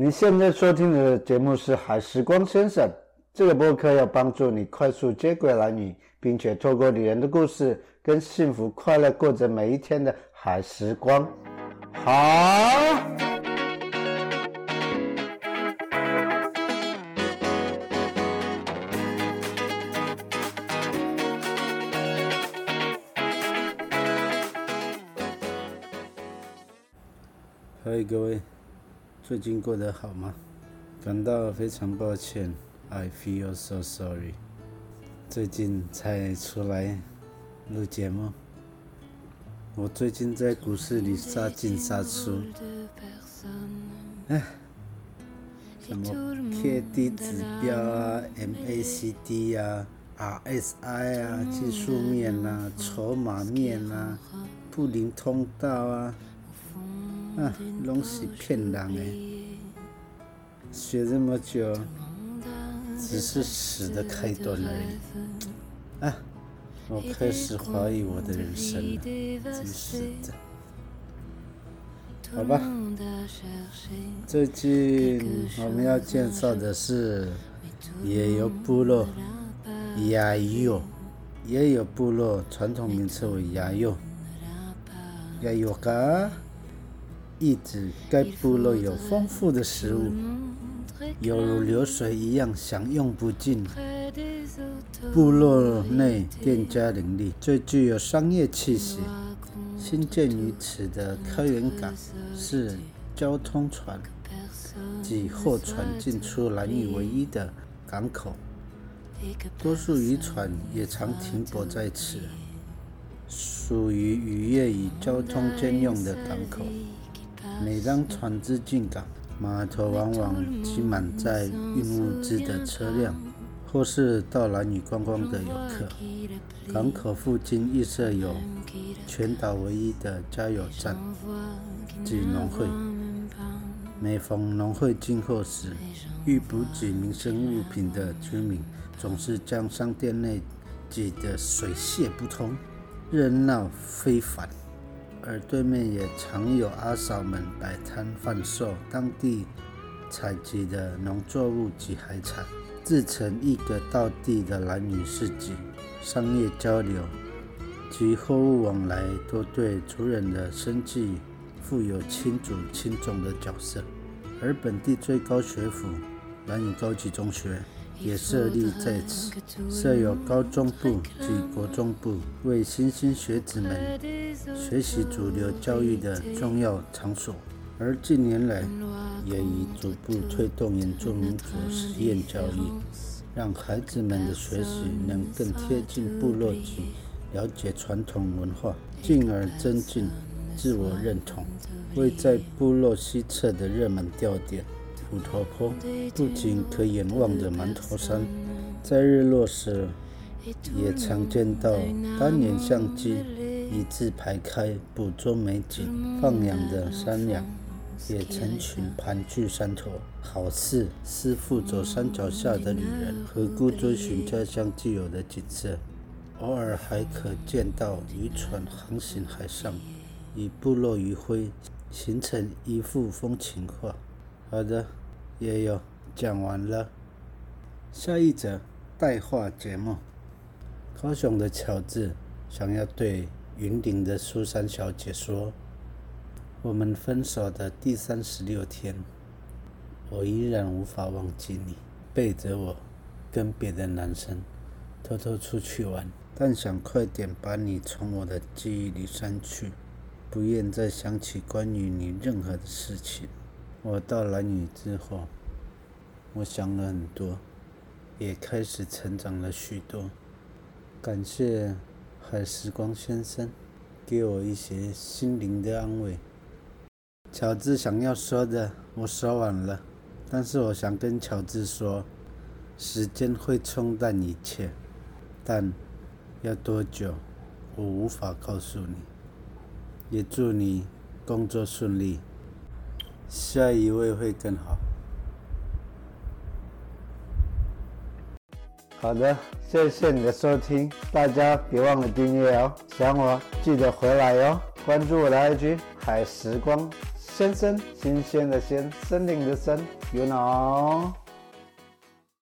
你现在收听的节目是《海时光先生》，这个播客要帮助你快速接轨男女，并且透过女人的故事，跟幸福快乐过着每一天的海时光。好，嗨，各位。最近过得好吗？感到非常抱歉，I feel so sorry。最近才出来录节目，我最近在股市里杀进杀出，哎，什么 K D 指标啊，M A C D 啊，R S I 啊，技术面啊，筹码面啊，布林通道啊。啊，拢是骗人的！学这么久，只是死的开端而已。啊，我开始怀疑我的人生了，真是的。好吧，最近我们要介绍的是也有部落亚友，也有部落传统名称为亚友，亚友嘎。意指该部落有丰富的食物，犹如流水一样享用不尽。部落内店家林立，最具有商业气息。新建于此的开元港是交通船及货船进出南屿唯一的港口，多数渔船也常停泊在此，属于渔业与交通兼用的港口。每当船只进港，码头往往挤满载运物资的车辆，或是到南屿观光的游客。港口附近亦设有全岛唯一的加油站及农会。每逢农会进货时，欲补给民生物品的居民总是将商店内挤得水泄不通，热闹非凡。而对面也常有阿嫂们摆摊贩售当地采集的农作物及海产，自成一个道地的男女市集。商业交流及货物往来都对族人的生计负有亲祖亲重的角色。而本地最高学府南屿高级中学。也设立在此，设有高中部及国中部，为新兴学子们学习主流教育的重要场所。而近年来，也已逐步推动原住民族实验教育，让孩子们的学习能更贴近部落及了解传统文化，进而增进自我认同。位在部落西侧的热门钓点。虎头坡不仅可远望着馒头山，在日落时也常见到单眼相机一字排开捕捉美景。放养的山羊也成群盘踞山头，好似师傅走山脚下的旅人，何故追寻家乡既有的景色。偶尔还可见到渔船航行海上，与部落余晖形成一幅风情画。好的。也有讲完了，下一则带话节目。高雄的乔治想要对云顶的苏珊小姐说：“我们分手的第三十六天，我依然无法忘记你，背着我跟别的男生偷偷出去玩，但想快点把你从我的记忆里删去，不愿再想起关于你任何的事情。”我到蓝屿之后，我想了很多，也开始成长了许多。感谢海时光先生给我一些心灵的安慰。乔治想要说的我说完了，但是我想跟乔治说，时间会冲淡一切，但要多久，我无法告诉你。也祝你工作顺利。下一位会更好。好的，谢谢你的收听，大家别忘了订阅哦。想我记得回来哟，关注我的 IG 海时光先生，新鲜的鲜，森林的森，you know。